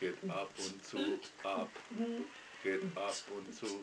geht ab und zu, ab, geht ab und zu.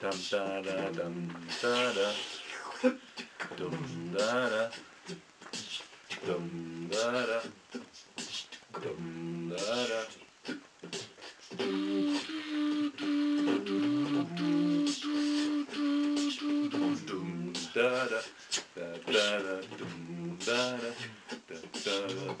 담따라담따라 덤따라 덤따라 덤따라 둠따라 따따라 둠따라 따따라 둠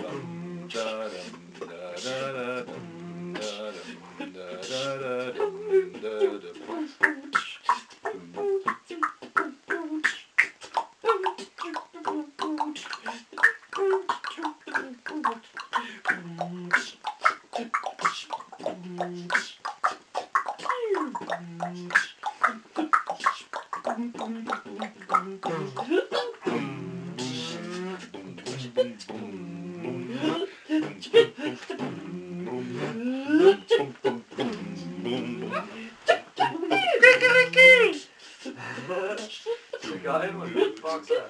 got him? What the fuck's that?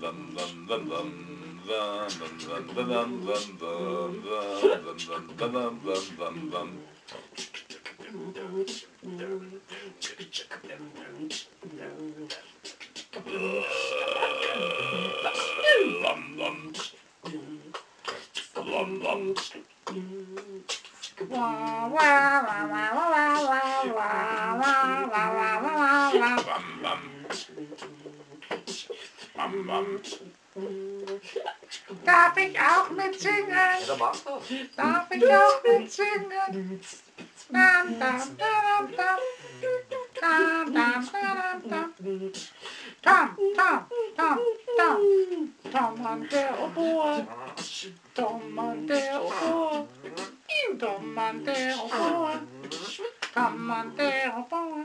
Ugh. Darf ich auch mitsingen? Ja, Darf ich auch mitsingen? Dam, dam, dam, dam. Dam, dam, dam, dam. Tom, Tom, Tom, Tom. Tom an der Oboe. Tom an der Oboe. Tom an der Oboe. Tom an der Oboe.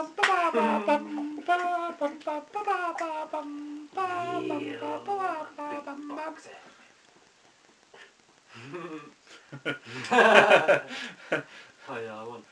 oh yeah, I want